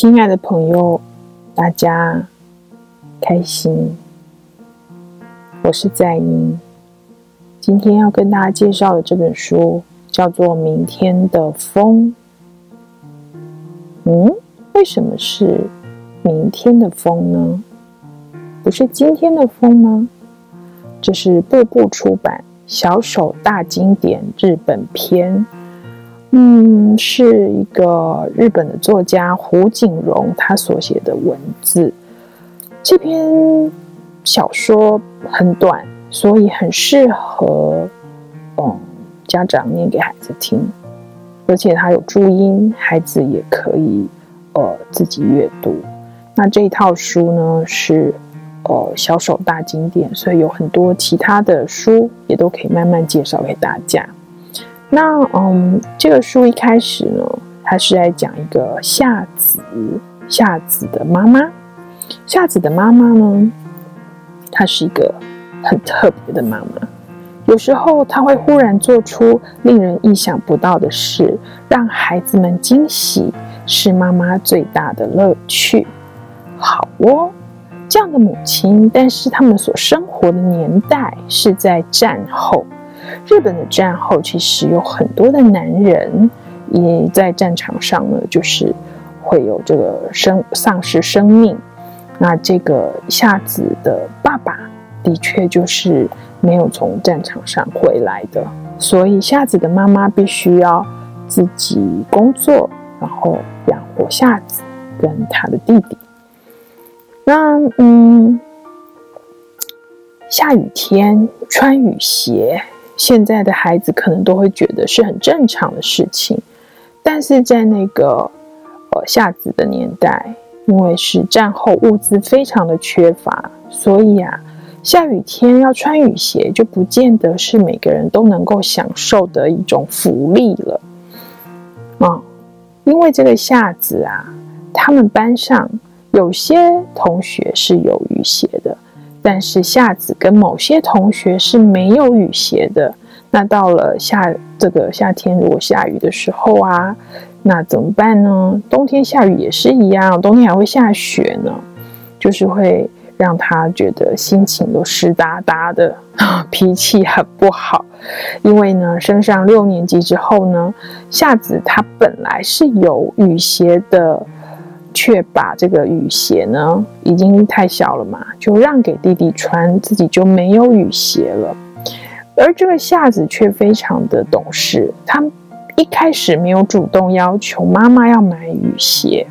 亲爱的朋友，大家开心。我是在英，今天要跟大家介绍的这本书叫做《明天的风》。嗯，为什么是明天的风呢？不是今天的风吗？这是步步出版《小手大经典日本篇》。嗯，是一个日本的作家胡景荣他所写的文字。这篇小说很短，所以很适合嗯家长念给孩子听，而且它有注音，孩子也可以呃自己阅读。那这一套书呢是呃小手大经典，所以有很多其他的书也都可以慢慢介绍给大家。那嗯，这个书一开始呢，它是在讲一个夏子，夏子的妈妈。夏子的妈妈呢，她是一个很特别的妈妈。有时候她会忽然做出令人意想不到的事，让孩子们惊喜，是妈妈最大的乐趣。好哦，这样的母亲，但是他们所生活的年代是在战后。日本的战后其实有很多的男人也在战场上呢，就是会有这个生丧失生命。那这个夏子的爸爸的确就是没有从战场上回来的，所以夏子的妈妈必须要自己工作，然后养活夏子跟他的弟弟。那嗯，下雨天穿雨鞋。现在的孩子可能都会觉得是很正常的事情，但是在那个呃夏子的年代，因为是战后物资非常的缺乏，所以啊，下雨天要穿雨鞋就不见得是每个人都能够享受的一种福利了。嗯，因为这个夏子啊，他们班上有些同学是有雨鞋的。但是夏子跟某些同学是没有雨鞋的。那到了夏这个夏天，如果下雨的时候啊，那怎么办呢？冬天下雨也是一样，冬天还会下雪呢，就是会让他觉得心情都湿哒哒的，脾气很不好。因为呢，升上六年级之后呢，夏子他本来是有雨鞋的。却把这个雨鞋呢，已经太小了嘛，就让给弟弟穿，自己就没有雨鞋了。而这个夏子却非常的懂事，他一开始没有主动要求妈妈要买雨鞋。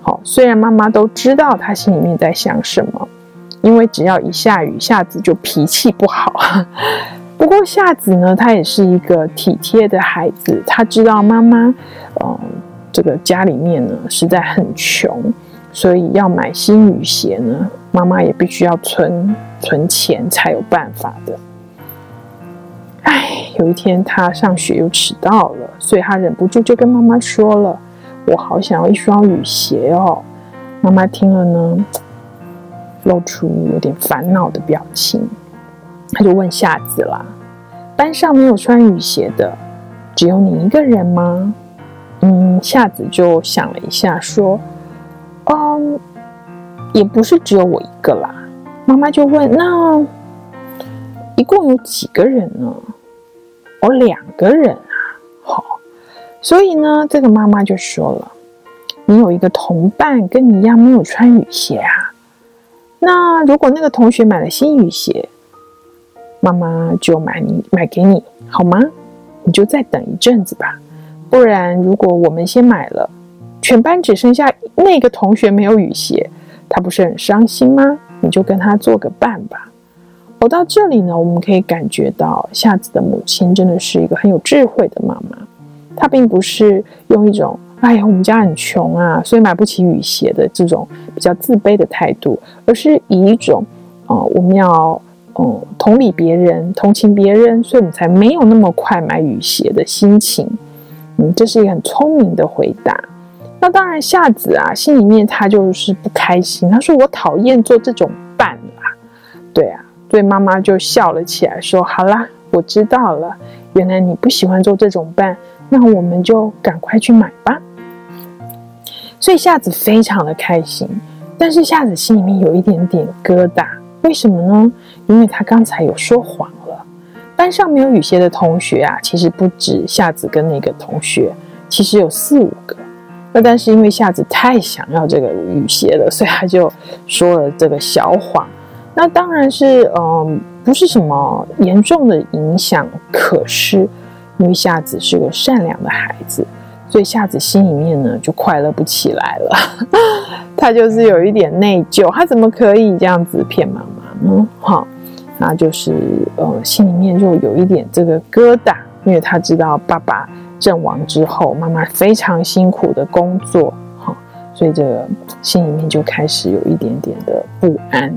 好，虽然妈妈都知道他心里面在想什么，因为只要一下雨，夏子就脾气不好。不过夏子呢，他也是一个体贴的孩子，他知道妈妈，嗯。这个家里面呢，实在很穷，所以要买新雨鞋呢，妈妈也必须要存存钱才有办法的。有一天他上学又迟到了，所以他忍不住就跟妈妈说了：“我好想要一双雨鞋哦。”妈妈听了呢，露出有点烦恼的表情，他就问夏子啦：“班上没有穿雨鞋的，只有你一个人吗？”嗯，夏子就想了一下，说：“嗯，也不是只有我一个啦。”妈妈就问：“那一共有几个人呢？”“我，两个人啊。”“好。”所以呢，这个妈妈就说了：“你有一个同伴跟你一样没有穿雨鞋啊。那如果那个同学买了新雨鞋，妈妈就买你买给你，好吗？你就再等一阵子吧。”不然，如果我们先买了，全班只剩下那个同学没有雨鞋，他不是很伤心吗？你就跟他做个伴吧。走到这里呢，我们可以感觉到夏子的母亲真的是一个很有智慧的妈妈。她并不是用一种“哎呀，我们家很穷啊，所以买不起雨鞋”的这种比较自卑的态度，而是以一种“哦、呃，我们要嗯同理别人、同情别人，所以我们才没有那么快买雨鞋”的心情。嗯，这是一个很聪明的回答。那当然，夏子啊，心里面他就是不开心。他说：“我讨厌做这种伴啦。”对啊，所以妈妈就笑了起来，说：“好啦，我知道了。原来你不喜欢做这种伴，那我们就赶快去买吧。”所以夏子非常的开心。但是夏子心里面有一点点疙瘩，为什么呢？因为他刚才有说谎了。班上没有雨鞋的同学啊，其实不止夏子跟那个同学，其实有四五个。那但是因为夏子太想要这个雨鞋了，所以他就说了这个小谎。那当然是嗯，不是什么严重的影响。可是因为夏子是个善良的孩子，所以夏子心里面呢就快乐不起来了。他就是有一点内疚，他怎么可以这样子骗妈妈呢？哈，那就是呃心里面就有一点这个疙瘩，因为他知道爸爸。阵亡之后，妈妈非常辛苦的工作，哈，所以这个心里面就开始有一点点的不安。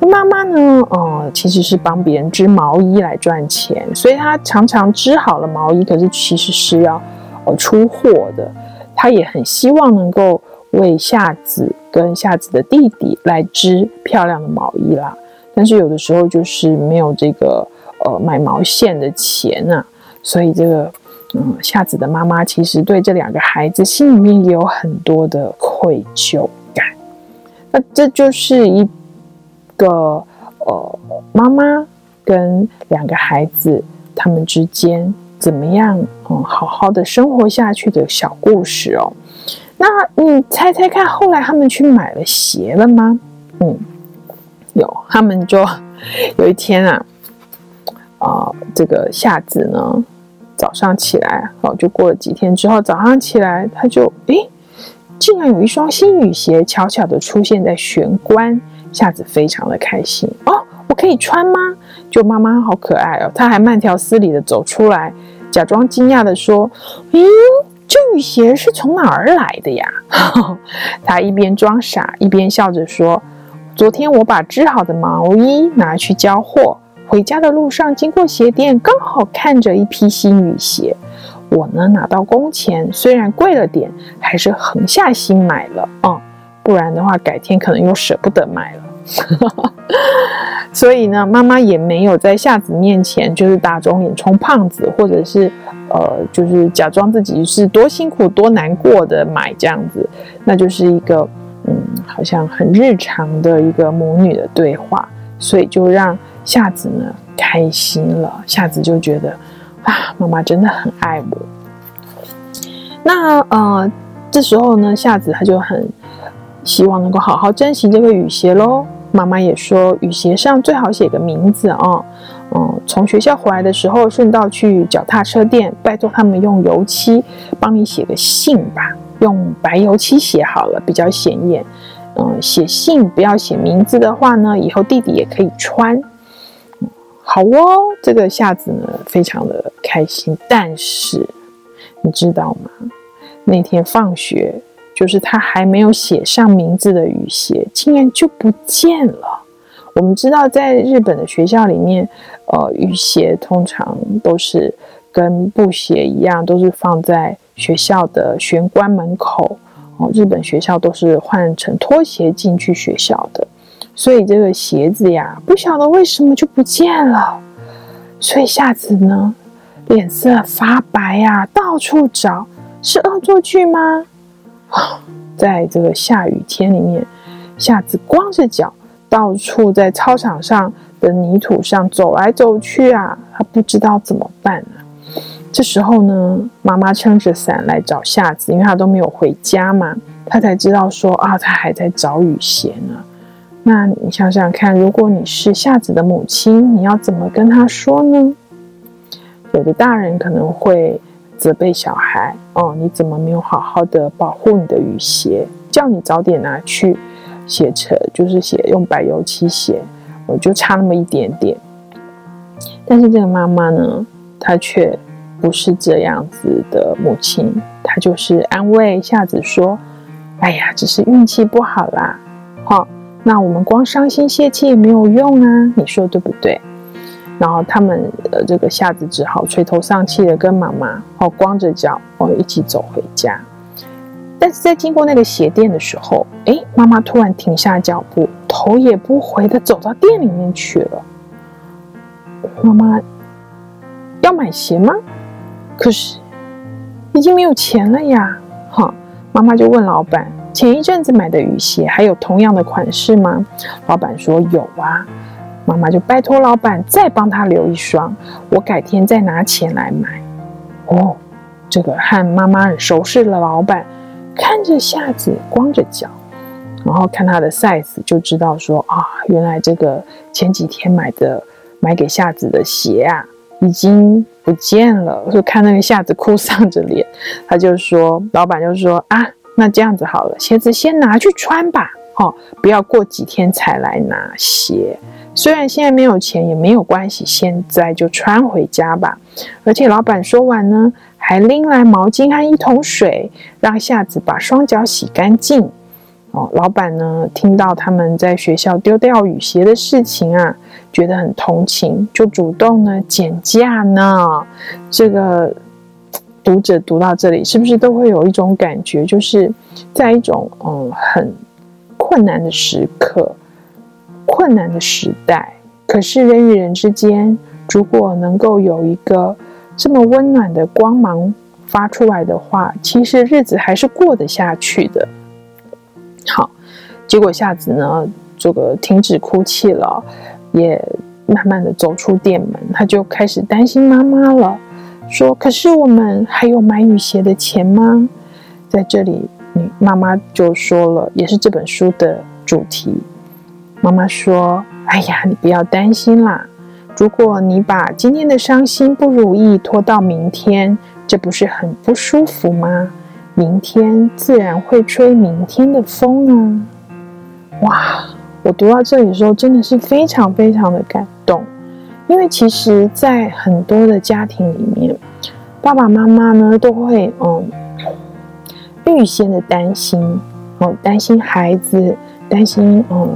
那妈妈呢，呃，其实是帮别人织毛衣来赚钱，所以她常常织好了毛衣，可是其实是要呃出货的。她也很希望能够为夏子跟夏子的弟弟来织漂亮的毛衣啦，但是有的时候就是没有这个呃买毛线的钱啊，所以这个。嗯，夏子的妈妈其实对这两个孩子心里面也有很多的愧疚感。那这就是一个呃，妈妈跟两个孩子他们之间怎么样嗯，好好的生活下去的小故事哦。那你猜猜看，后来他们去买了鞋了吗？嗯，有，他们就有一天啊，啊、这个夏子呢。早上起来，哦，就过了几天之后，早上起来，他就诶，竟然有一双新雨鞋悄悄的出现在玄关，夏子非常的开心哦，我可以穿吗？就妈妈好可爱哦，她还慢条斯理地走出来，假装惊讶地说：“嗯，这雨鞋是从哪儿来的呀？” 她一边装傻，一边笑着说：“昨天我把织好的毛衣拿去交货。”回家的路上，经过鞋店，刚好看着一批新雨鞋。我呢，拿到工钱，虽然贵了点，还是横下心买了啊、嗯。不然的话，改天可能又舍不得买了。所以呢，妈妈也没有在夏子面前就是打肿脸充胖子，或者是呃，就是假装自己是多辛苦、多难过的买这样子。那就是一个嗯，好像很日常的一个母女的对话。所以就让。夏子呢，开心了，夏子就觉得啊，妈妈真的很爱我。那呃，这时候呢，夏子他就很希望能够好好珍惜这个雨鞋喽。妈妈也说，雨鞋上最好写个名字啊。嗯、从学校回来的时候，顺道去脚踏车店，拜托他们用油漆帮你写个信吧，用白油漆写好了，比较显眼。嗯、写信不要写名字的话呢，以后弟弟也可以穿。好哦，这个夏子呢非常的开心，但是你知道吗？那天放学，就是他还没有写上名字的雨鞋，竟然就不见了。我们知道，在日本的学校里面，呃，雨鞋通常都是跟布鞋一样，都是放在学校的玄关门口。哦，日本学校都是换成拖鞋进去学校的。所以这个鞋子呀，不晓得为什么就不见了。所以夏子呢，脸色发白呀，到处找，是恶作剧吗？在这个下雨天里面，夏子光着脚，到处在操场上的泥土上走来走去啊，他不知道怎么办呢。这时候呢，妈妈撑着伞来找夏子，因为她都没有回家嘛，她才知道说啊，她还在找雨鞋呢。那你想想看，如果你是夏子的母亲，你要怎么跟他说呢？有的大人可能会责备小孩：“哦，你怎么没有好好的保护你的雨鞋？叫你早点拿去写成，就是写用白油漆写，我就差那么一点点。”但是这个妈妈呢，她却不是这样子的母亲，她就是安慰夏子说：“哎呀，只是运气不好啦，好。”那我们光伤心泄气也没有用啊，你说对不对？然后他们呃，这个夏子只好垂头丧气的跟妈妈哦，光着脚哦一起走回家。但是在经过那个鞋店的时候，哎，妈妈突然停下脚步，头也不回的走到店里面去了。妈妈要买鞋吗？可是已经没有钱了呀！哈，妈妈就问老板：“前一阵子买的雨鞋还有同样的款式吗？”老板说：“有啊。”妈妈就拜托老板再帮他留一双，我改天再拿钱来买。哦，这个和妈妈很熟识的老板看着夏子光着脚，然后看他的 size 就知道说啊，原来这个前几天买的买给夏子的鞋啊已经不见了。就看那个夏子哭丧着脸，他就说，老板就说啊，那这样子好了，鞋子先拿去穿吧，哦，不要过几天才来拿鞋。虽然现在没有钱也没有关系，现在就穿回家吧。而且老板说完呢，还拎来毛巾和一桶水，让夏子把双脚洗干净。哦，老板呢听到他们在学校丢掉雨鞋的事情啊，觉得很同情，就主动呢减价呢。这个 读者读到这里，是不是都会有一种感觉，就是在一种嗯很困难的时刻。困难的时代，可是人与人之间，如果能够有一个这么温暖的光芒发出来的话，其实日子还是过得下去的。好，结果夏子呢，这个停止哭泣了，也慢慢的走出店门，他就开始担心妈妈了，说：“可是我们还有买雨鞋的钱吗？”在这里，你妈妈就说了，也是这本书的主题。妈妈说：“哎呀，你不要担心啦。如果你把今天的伤心不如意拖到明天，这不是很不舒服吗？明天自然会吹明天的风啊！”哇，我读到这里的时候真的是非常非常的感动，因为其实，在很多的家庭里面，爸爸妈妈呢都会嗯预先的担心，哦，担心孩子，担心嗯。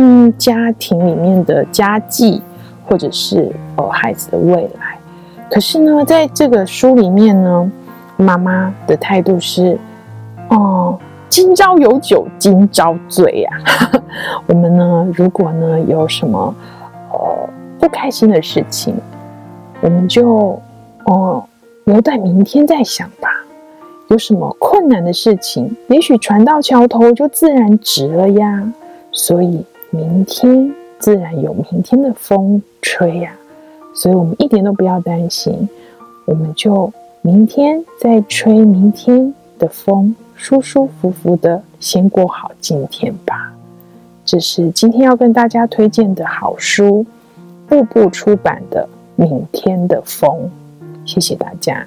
嗯，家庭里面的家计，或者是哦孩子的未来。可是呢，在这个书里面呢，妈妈的态度是：哦，今朝有酒今朝醉呀。我们呢，如果呢有什么呃不开心的事情，我们就哦留待明天再想吧。有什么困难的事情，也许船到桥头就自然直了呀。所以。明天自然有明天的风吹呀，所以我们一点都不要担心，我们就明天再吹明天的风，舒舒服服的先过好今天吧。这是今天要跟大家推荐的好书，步步出版的《明天的风》。谢谢大家。